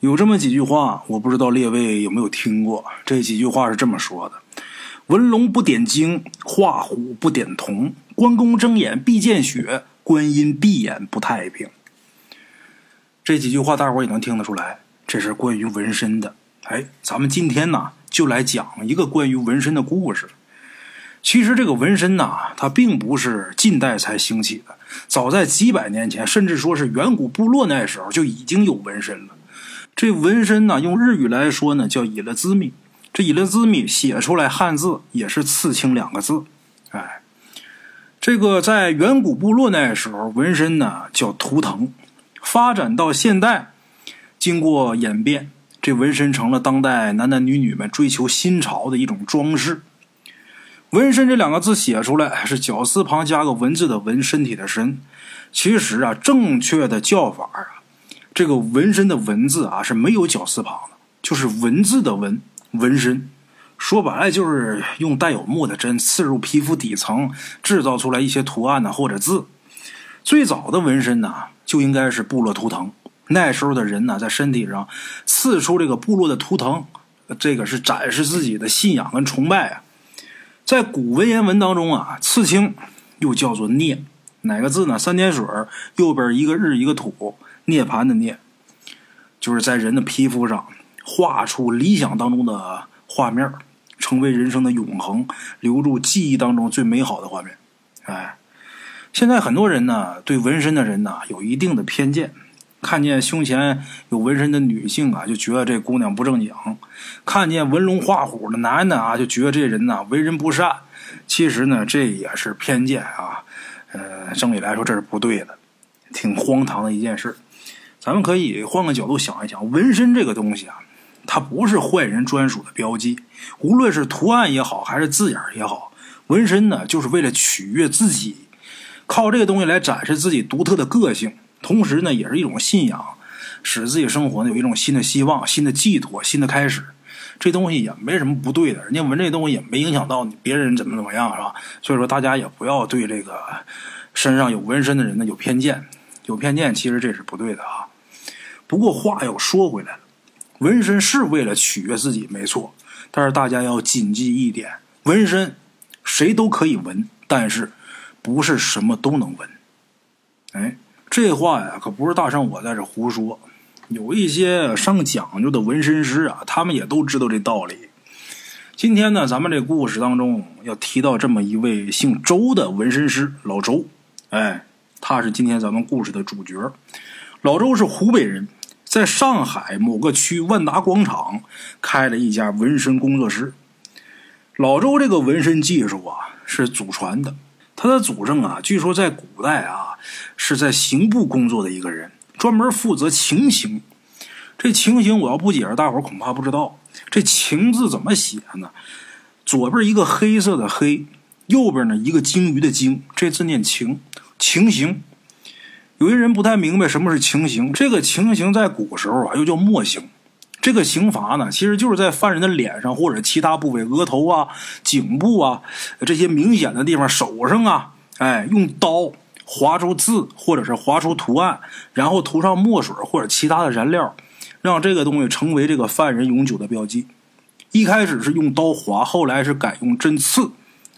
有这么几句话，我不知道列位有没有听过。这几句话是这么说的：“文龙不点睛，画虎不点瞳。关公睁眼必见血，观音闭眼不太平。”这几句话大伙也能听得出来，这是关于纹身的。哎，咱们今天呢，就来讲一个关于纹身的故事。其实这个纹身呐，它并不是近代才兴起的，早在几百年前，甚至说是远古部落那时候就已经有纹身了。这纹身呢，用日语来说呢，叫“伊勒兹米”。这“伊勒兹米”写出来汉字也是“刺青”两个字。哎，这个在远古部落那时候，纹身呢叫图腾。发展到现代，经过演变，这纹身成了当代男男女女们追求新潮的一种装饰。纹身这两个字写出来是绞丝旁加个文字的“纹”，身体的“身”。其实啊，正确的叫法啊。这个纹身的文字啊是没有绞丝旁的，就是文字的文纹身。说白了就是用带有墨的针刺入皮肤底层，制造出来一些图案呢或者字。最早的纹身呢就应该是部落图腾。那时候的人呢在身体上刺出这个部落的图腾，这个是展示自己的信仰跟崇拜啊。在古文言文当中啊，刺青又叫做涅，哪个字呢？三点水右边一个日一个土。涅槃的涅，就是在人的皮肤上画出理想当中的画面，成为人生的永恒，留住记忆当中最美好的画面。哎，现在很多人呢，对纹身的人呢，有一定的偏见，看见胸前有纹身的女性啊，就觉得这姑娘不正经；看见纹龙画虎的男的啊，就觉得这人呢为人不善。其实呢，这也是偏见啊。呃，正理来说，这是不对的，挺荒唐的一件事。咱们可以换个角度想一想，纹身这个东西啊，它不是坏人专属的标记。无论是图案也好，还是字眼也好，纹身呢，就是为了取悦自己，靠这个东西来展示自己独特的个性，同时呢，也是一种信仰，使自己生活呢有一种新的希望、新的寄托、新的开始。这东西也没什么不对的，人家纹这东西也没影响到你别人怎么怎么样，是吧？所以说，大家也不要对这个身上有纹身的人呢有偏见，有偏见其实这是不对的啊。不过话又说回来了，纹身是为了取悦自己，没错。但是大家要谨记一点：纹身谁都可以纹，但是不是什么都能纹。哎，这话呀，可不是大圣我在这胡说。有一些上讲究的纹身师啊，他们也都知道这道理。今天呢，咱们这故事当中要提到这么一位姓周的纹身师老周。哎，他是今天咱们故事的主角。老周是湖北人。在上海某个区万达广场开了一家纹身工作室。老周这个纹身技术啊是祖传的，他的祖上啊据说在古代啊是在刑部工作的一个人，专门负责情刑。这情刑我要不解释，大伙恐怕不知道。这情字怎么写呢？左边一个黑色的黑，右边呢一个鲸鱼的鲸，这字念情，情刑。有些人不太明白什么是情刑，这个情刑在古时候啊又叫墨刑。这个刑罚呢，其实就是在犯人的脸上或者其他部位，额头啊、颈部啊这些明显的地方，手上啊，哎，用刀划出字或者是划出图案，然后涂上墨水或者其他的燃料，让这个东西成为这个犯人永久的标记。一开始是用刀划，后来是改用针刺。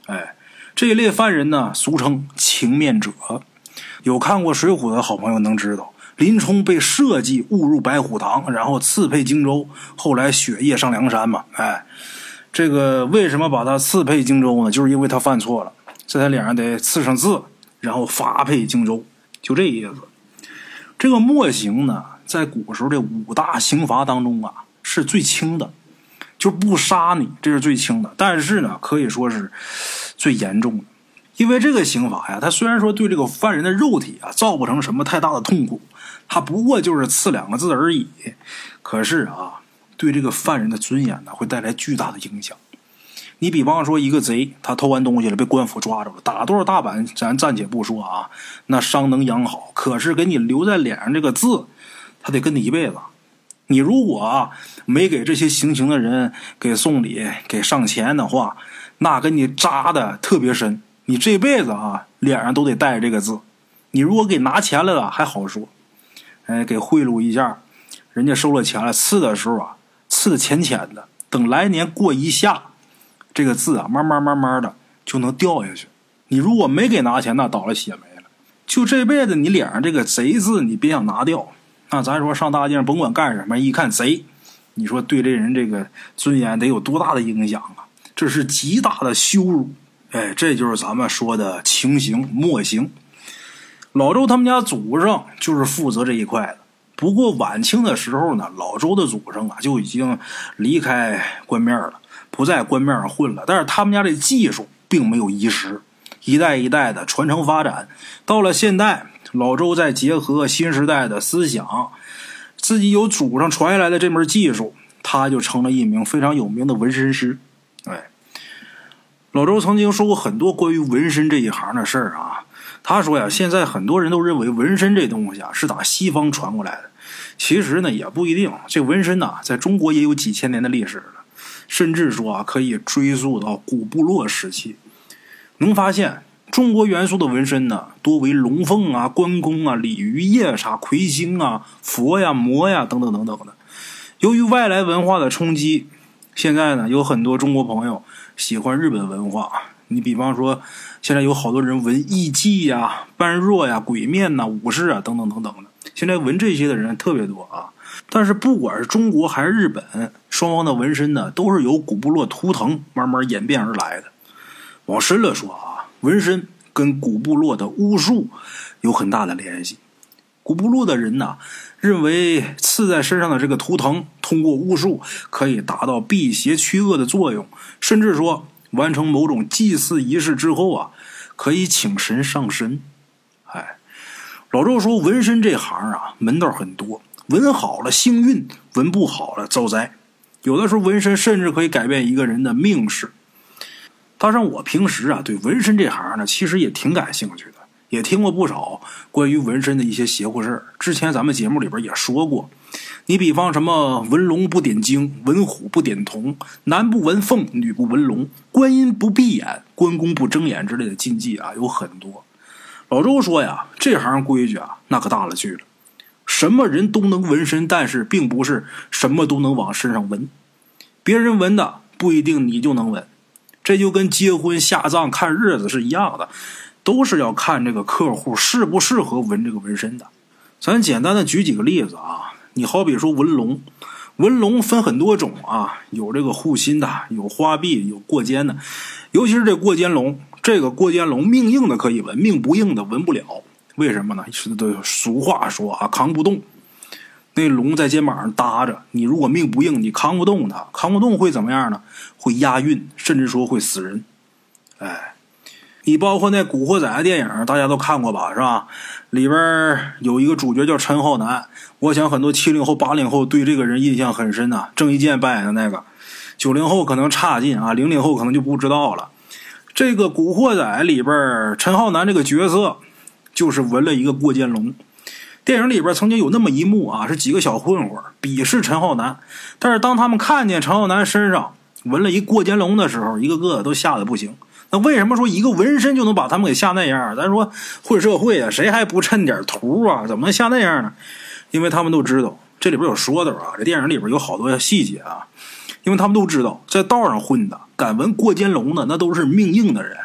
哎，这一类犯人呢，俗称情面者。有看过《水浒》的好朋友能知道，林冲被设计误入白虎堂，然后刺配荆州，后来雪夜上梁山嘛。哎，这个为什么把他刺配荆州呢？就是因为他犯错了，在他脸上得刺上字，然后发配荆州，就这意思。这个墨刑呢，在古时候的五大刑罚当中啊，是最轻的，就不杀你，这是最轻的。但是呢，可以说是最严重的。因为这个刑罚呀，它虽然说对这个犯人的肉体啊造不成什么太大的痛苦，他不过就是刺两个字而已。可是啊，对这个犯人的尊严呢，会带来巨大的影响。你比方说，一个贼他偷完东西了，被官府抓住了，打多少大板咱暂且不说啊，那伤能养好。可是给你留在脸上这个字，他得跟你一辈子。你如果啊没给这些行刑的人给送礼、给上钱的话，那给你扎的特别深。你这辈子啊，脸上都得带着这个字。你如果给拿钱来了还好说，哎，给贿赂一下，人家收了钱了，刺的时候啊，刺的浅浅的，等来年过一下，这个字啊，慢慢慢慢的就能掉下去。你如果没给拿钱，那倒了血霉了。就这辈子，你脸上这个贼字，你别想拿掉。那咱说上大街上，甭管干什么，一看贼，你说对这人这个尊严得有多大的影响啊？这是极大的羞辱。哎，这就是咱们说的情形莫行。老周他们家祖上就是负责这一块的。不过晚清的时候呢，老周的祖上啊就已经离开官面了，不在官面上混了。但是他们家这技术并没有遗失。一代一代的传承发展，到了现代，老周再结合新时代的思想，自己有祖上传下来的这门技术，他就成了一名非常有名的纹身师。哎，老周曾经说过很多关于纹身这一行的事儿啊。他说呀，现在很多人都认为纹身这东西啊是打西方传过来的，其实呢也不一定。这纹身呐，在中国也有几千年的历史了，甚至说啊可以追溯到古部落时期。能发现中国元素的纹身呢，多为龙凤啊、关公啊、鲤鱼、夜叉、魁星啊、佛呀、魔呀等等等等的。由于外来文化的冲击，现在呢有很多中国朋友喜欢日本文化。你比方说，现在有好多人纹艺伎呀、般若呀、鬼面呐、武士啊等等等等的。现在纹这些的人特别多啊。但是不管是中国还是日本，双方的纹身呢，都是由古部落图腾慢慢演变而来的。往深了说啊，纹身跟古部落的巫术有很大的联系。古部落的人呐，认为刺在身上的这个图腾，通过巫术可以达到辟邪驱恶的作用，甚至说完成某种祭祀仪式之后啊，可以请神上身。哎，老周说，纹身这行啊，门道很多，纹好了幸运，纹不好了遭灾。有的时候纹身甚至可以改变一个人的命势。加上我平时啊对纹身这行呢，其实也挺感兴趣的，也听过不少关于纹身的一些邪乎事儿。之前咱们节目里边也说过，你比方什么纹龙不点睛，纹虎不点瞳，男不纹凤，女不纹龙，观音不闭眼，关公不睁眼之类的禁忌啊，有很多。老周说呀，这行规矩啊，那可大了去了，什么人都能纹身，但是并不是什么都能往身上纹，别人纹的不一定你就能纹。这就跟结婚下葬看日子是一样的，都是要看这个客户适不适合纹这个纹身的。咱简单的举几个例子啊，你好比说纹龙，纹龙分很多种啊，有这个护心的，有花臂，有过肩的。尤其是这过肩龙，这个过肩龙命硬的可以纹，命不硬的纹不了。为什么呢？是都俗话说啊，扛不动。那龙在肩膀上搭着，你如果命不硬，你扛不动它，扛不动会怎么样呢？会押韵，甚至说会死人。哎，你包括那《古惑仔》的电影，大家都看过吧？是吧？里边有一个主角叫陈浩南，我想很多七零后、八零后对这个人印象很深呐。郑伊健扮演的那个，九零后可能差劲啊，零零后可能就不知道了。这个《古惑仔》里边，陈浩南这个角色就是纹了一个过肩龙。电影里边曾经有那么一幕啊，是几个小混混鄙视陈浩南，但是当他们看见陈浩南身上纹了一过肩龙的时候，一个个都吓得不行。那为什么说一个纹身就能把他们给吓那样？咱说混社会啊，谁还不趁点图啊？怎么能吓那样呢？因为他们都知道这里边有说道啊，这电影里边有好多细节啊，因为他们都知道在道上混的敢纹过肩龙的，那都是命硬的人。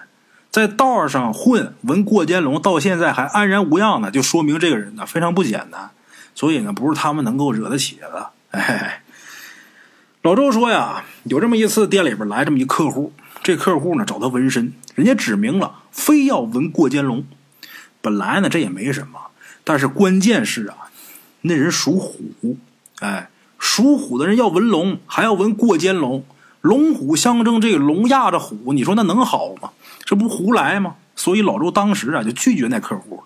在道上混纹过肩龙，到现在还安然无恙呢，就说明这个人呢非常不简单。所以呢，不是他们能够惹得起的。哎，老周说呀，有这么一次，店里边来这么一客户，这客户呢找他纹身，人家指明了非要纹过肩龙。本来呢这也没什么，但是关键是啊，那人属虎，哎，属虎的人要纹龙，还要纹过肩龙，龙虎相争，这个龙压着虎，你说那能好吗？这不胡来吗？所以老周当时啊就拒绝那客户了。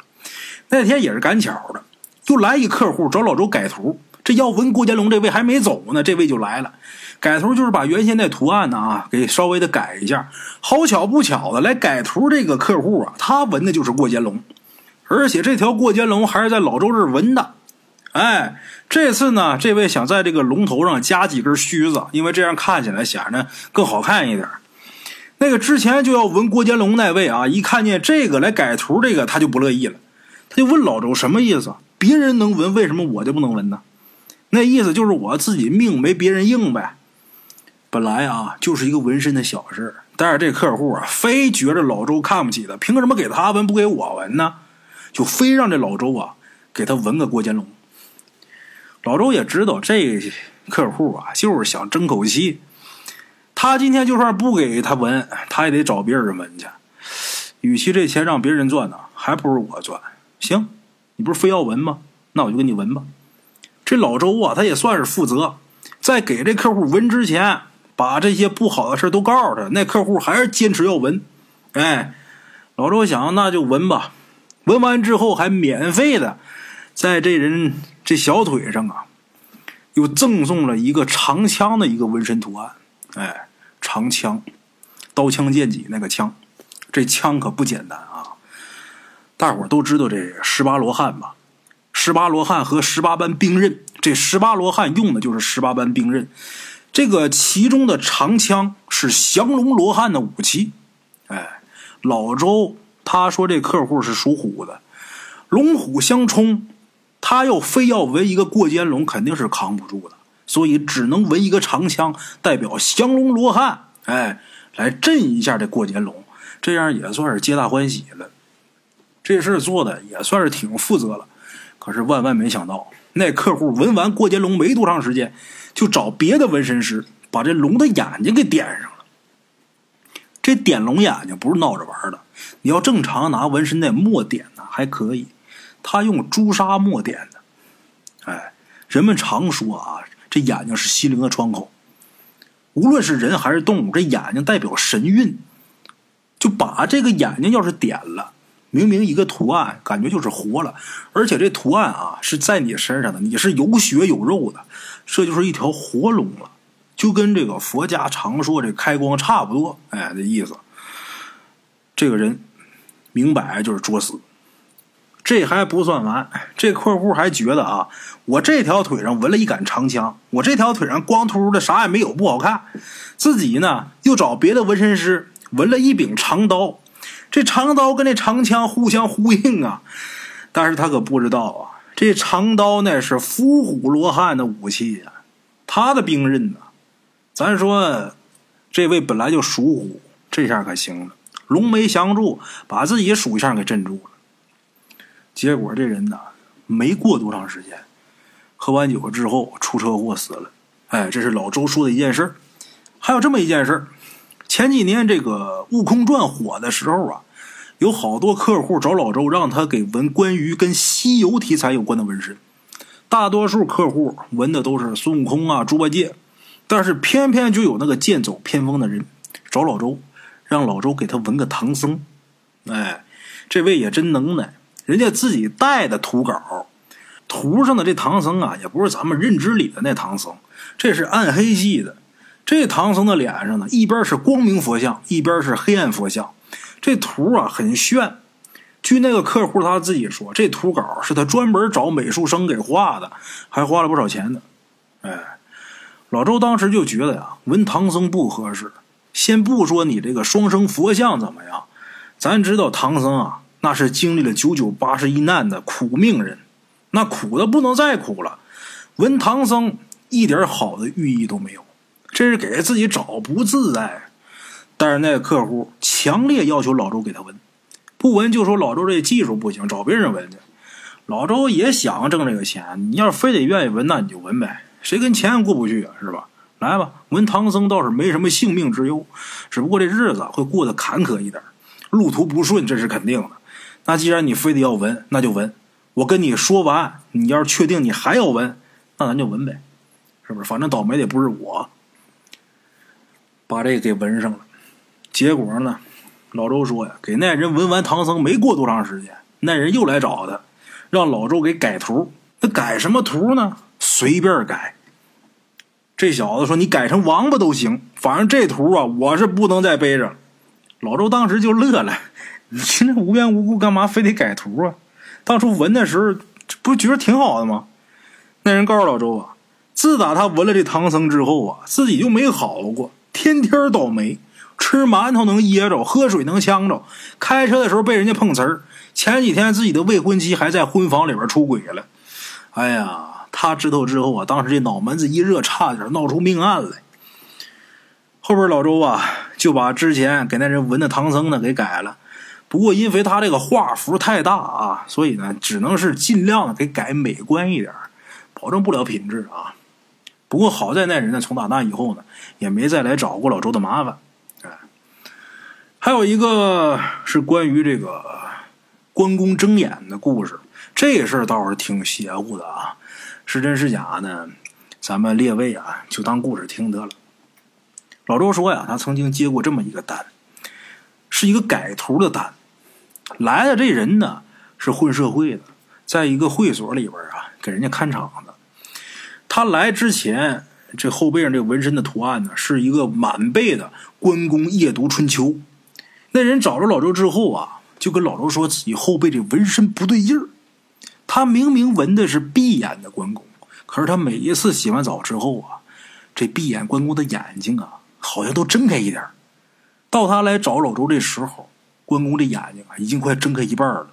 那天也是赶巧的，又来一客户找老周改图。这要纹过肩龙这位还没走呢，这位就来了。改图就是把原先那图案呢啊给稍微的改一下。好巧不巧的，来改图这个客户啊，他纹的就是过肩龙，而且这条过肩龙还是在老周这纹的。哎，这次呢，这位想在这个龙头上加几根须子，因为这样看起来显得更好看一点。那个之前就要纹过肩龙那位啊，一看见这个来改图，这个他就不乐意了，他就问老周什么意思？别人能纹，为什么我就不能纹呢？那意思就是我自己命没别人硬呗。本来啊，就是一个纹身的小事但是这客户啊，非觉着老周看不起他，凭什么给他纹不给我纹呢？就非让这老周啊给他纹个过肩龙。老周也知道这客户啊，就是想争口气。他今天就算不给他纹，他也得找别人纹去。与其这钱让别人赚呢，还不如我赚。行，你不是非要纹吗？那我就给你纹吧。这老周啊，他也算是负责，在给这客户纹之前，把这些不好的事都告诉他。那客户还是坚持要纹。哎，老周想，那就纹吧。纹完之后还免费的，在这人这小腿上啊，又赠送了一个长枪的一个纹身图案。哎，长枪，刀枪剑戟那个枪，这枪可不简单啊！大伙都知道这十八罗汉吧？十八罗汉和十八般兵刃，这十八罗汉用的就是十八般兵刃。这个其中的长枪是降龙罗汉的武器。哎，老周。他说：“这客户是属虎的，龙虎相冲，他要非要纹一个过肩龙，肯定是扛不住的，所以只能纹一个长枪，代表降龙罗汉，哎，来震一下这过肩龙，这样也算是皆大欢喜了。这事做的也算是挺负责了。可是万万没想到，那客户纹完过肩龙没多长时间，就找别的纹身师把这龙的眼睛给点上了。这点龙眼睛不是闹着玩的。”你要正常拿纹身那墨点呢，还可以。他用朱砂墨点的。哎，人们常说啊，这眼睛是心灵的窗口。无论是人还是动物，这眼睛代表神韵。就把这个眼睛要是点了，明明一个图案，感觉就是活了。而且这图案啊是在你身上的，你是有血有肉的，这就是一条活龙了。就跟这个佛家常说这开光差不多，哎，这意思。这个人明摆就是作死，这还不算完，这客户还觉得啊，我这条腿上纹了一杆长枪，我这条腿上光秃秃的啥也没有，不好看。自己呢又找别的纹身师纹了一柄长刀，这长刀跟这长枪互相呼应啊。但是他可不知道啊，这长刀那是伏虎罗汉的武器呀，他的兵刃呢。咱说这位本来就属虎，这下可行了。龙眉降住，把自己属相给镇住了。结果这人呢，没过多长时间，喝完酒之后出车祸死了。哎，这是老周说的一件事还有这么一件事前几年这个《悟空传》火的时候啊，有好多客户找老周，让他给纹关于跟西游题材有关的纹身。大多数客户纹的都是孙悟空啊、猪八戒，但是偏偏就有那个剑走偏锋的人找老周。让老周给他纹个唐僧，哎，这位也真能耐，人家自己带的图稿，图上的这唐僧啊，也不是咱们认知里的那唐僧，这是暗黑系的。这唐僧的脸上呢，一边是光明佛像，一边是黑暗佛像，这图啊很炫。据那个客户他自己说，这图稿是他专门找美术生给画的，还花了不少钱呢。哎，老周当时就觉得呀，纹唐僧不合适。先不说你这个双生佛像怎么样，咱知道唐僧啊，那是经历了九九八十一难的苦命人，那苦的不能再苦了。纹唐僧一点好的寓意都没有，这是给自己找不自在。但是那个客户强烈要求老周给他纹，不纹就说老周这技术不行，找别人纹去。老周也想挣这个钱，你要是非得愿意纹，那你就纹呗，谁跟钱过不去啊，是吧？来吧，纹唐僧倒是没什么性命之忧，只不过这日子会过得坎坷一点，路途不顺，这是肯定的。那既然你非得要纹，那就纹。我跟你说完，你要是确定你还要纹，那咱就纹呗，是不是？反正倒霉的不是我，把这个给纹上了。结果呢，老周说呀，给那人纹完唐僧没过多长时间，那人又来找他，让老周给改图。那改什么图呢？随便改。这小子说：“你改成王八都行，反正这图啊，我是不能再背着。”老周当时就乐了：“你这无缘无故干嘛非得改图啊？当初纹的时候，不觉得挺好的吗？”那人告诉老周啊：“自打他纹了这唐僧之后啊，自己就没好过，天天倒霉，吃馒头能噎着，喝水能呛着，开车的时候被人家碰瓷儿。前几天自己的未婚妻还在婚房里边出轨了。哎呀！”他知道之后啊，当时这脑门子一热，差点闹出命案来。后边老周啊，就把之前给那人纹的唐僧呢给改了。不过因为他这个画幅太大啊，所以呢，只能是尽量的给改美观一点，保证不了品质啊。不过好在那人呢，从打那以后呢，也没再来找过老周的麻烦。哎，还有一个是关于这个关公睁眼的故事，这事儿倒是挺邪乎的啊。是真是假呢？咱们列位啊，就当故事听得了。老周说呀，他曾经接过这么一个单，是一个改图的单。来的这人呢，是混社会的，在一个会所里边啊，给人家看场子。他来之前，这后背上这纹身的图案呢，是一个满背的“关公夜读春秋”。那人找着老周之后啊，就跟老周说自己后背这纹身不对劲儿。他明明纹的是闭眼的关公，可是他每一次洗完澡之后啊，这闭眼关公的眼睛啊，好像都睁开一点到他来找老周这时候，关公这眼睛啊，已经快睁开一半了。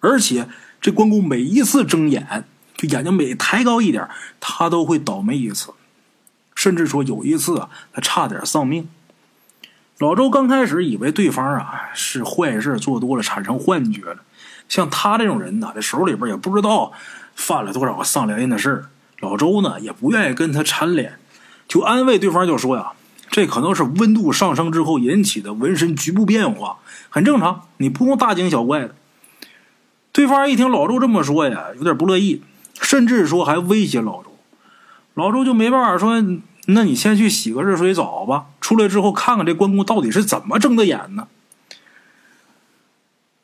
而且这关公每一次睁眼。就眼睛每抬高一点，他都会倒霉一次，甚至说有一次啊，他差点丧命。老周刚开始以为对方啊是坏事做多了产生幻觉了，像他这种人呢，这手里边也不知道犯了多少个丧良心的事老周呢也不愿意跟他缠脸，就安慰对方就说呀，这可能是温度上升之后引起的纹身局部变化，很正常，你不用大惊小怪的。对方一听老周这么说呀，有点不乐意。甚至说还威胁老周，老周就没办法说，那你先去洗个热水澡吧，出来之后看看这关公到底是怎么睁的眼呢？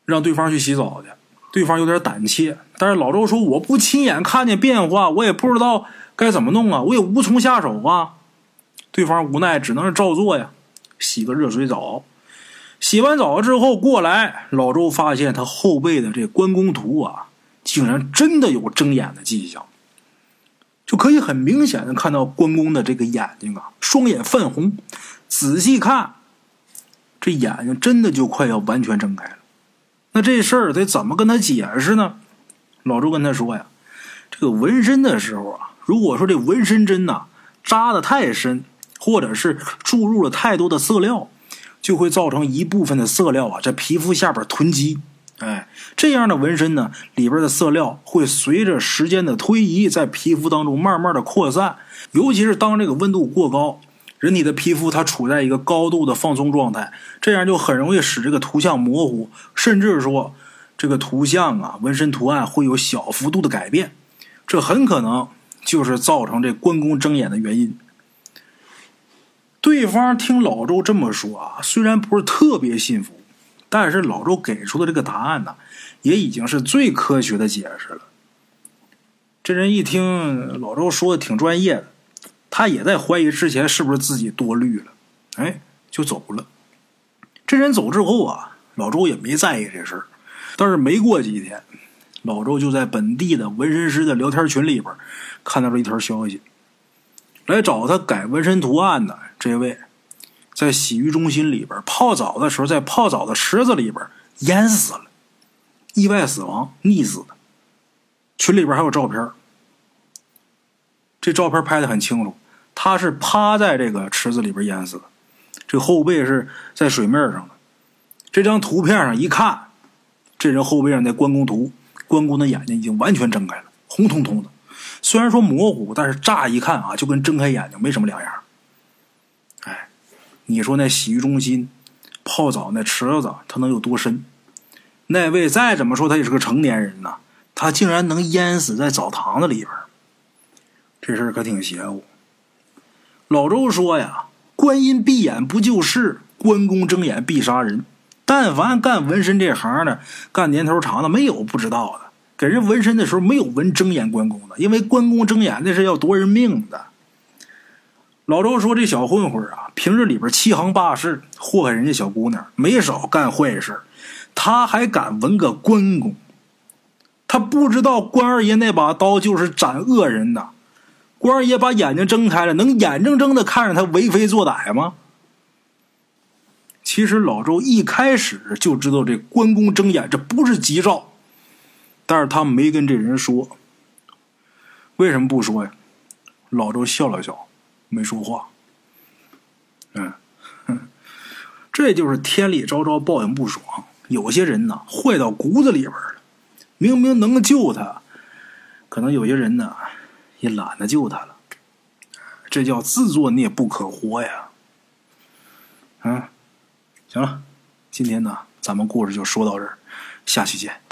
让对方去洗澡去，对方有点胆怯，但是老周说我不亲眼看见变化，我也不知道该怎么弄啊，我也无从下手啊。对方无奈只能是照做呀，洗个热水澡，洗完澡之后过来，老周发现他后背的这关公图啊。竟然真的有睁眼的迹象，就可以很明显的看到关公的这个眼睛啊，双眼泛红。仔细看，这眼睛真的就快要完全睁开了。那这事儿得怎么跟他解释呢？老周跟他说呀，这个纹身的时候啊，如果说这纹身针呐扎的太深，或者是注入了太多的色料，就会造成一部分的色料啊在皮肤下边囤积。哎，这样的纹身呢，里边的色料会随着时间的推移，在皮肤当中慢慢的扩散。尤其是当这个温度过高，人体的皮肤它处在一个高度的放松状态，这样就很容易使这个图像模糊，甚至说这个图像啊，纹身图案会有小幅度的改变。这很可能就是造成这关公睁眼的原因。对方听老周这么说啊，虽然不是特别信服。但是老周给出的这个答案呢，也已经是最科学的解释了。这人一听老周说的挺专业的，他也在怀疑之前是不是自己多虑了，哎，就走了。这人走之后啊，老周也没在意这事儿。但是没过几天，老周就在本地的纹身师的聊天群里边看到了一条消息，来找他改纹身图案的这位。在洗浴中心里边泡澡的时候，在泡澡的池子里边淹死了，意外死亡，溺死的。群里边还有照片，这照片拍的很清楚，他是趴在这个池子里边淹死的，这后背是在水面上的。这张图片上一看，这人后背上那关公图，关公的眼睛已经完全睁开了，红彤彤的。虽然说模糊，但是乍一看啊，就跟睁开眼睛没什么两样。哎你说那洗浴中心泡澡那池子，它能有多深？那位再怎么说他也是个成年人呐，他竟然能淹死在澡堂子里边，这事儿可挺邪乎。老周说呀：“观音闭眼不救世，关公睁眼必杀人。但凡干纹身这行的，干年头长的，没有不知道的。给人纹身的时候，没有纹睁眼关公的，因为关公睁眼那是要夺人命的。”老周说：“这小混混啊，平日里边欺行霸市，祸害人家小姑娘，没少干坏事。他还敢纹个关公？他不知道关二爷那把刀就是斩恶人的。关二爷把眼睛睁开了，能眼睁睁的看着他为非作歹吗？其实老周一开始就知道这关公睁眼这不是吉兆，但是他没跟这人说。为什么不说呀？老周笑了笑，没说话。嗯，这就是天理昭昭，报应不爽。有些人呢，坏到骨子里边了。明明能救他，可能有些人呢，也懒得救他了。这叫自作孽不可活呀。嗯，行了，今天呢，咱们故事就说到这儿，下期见。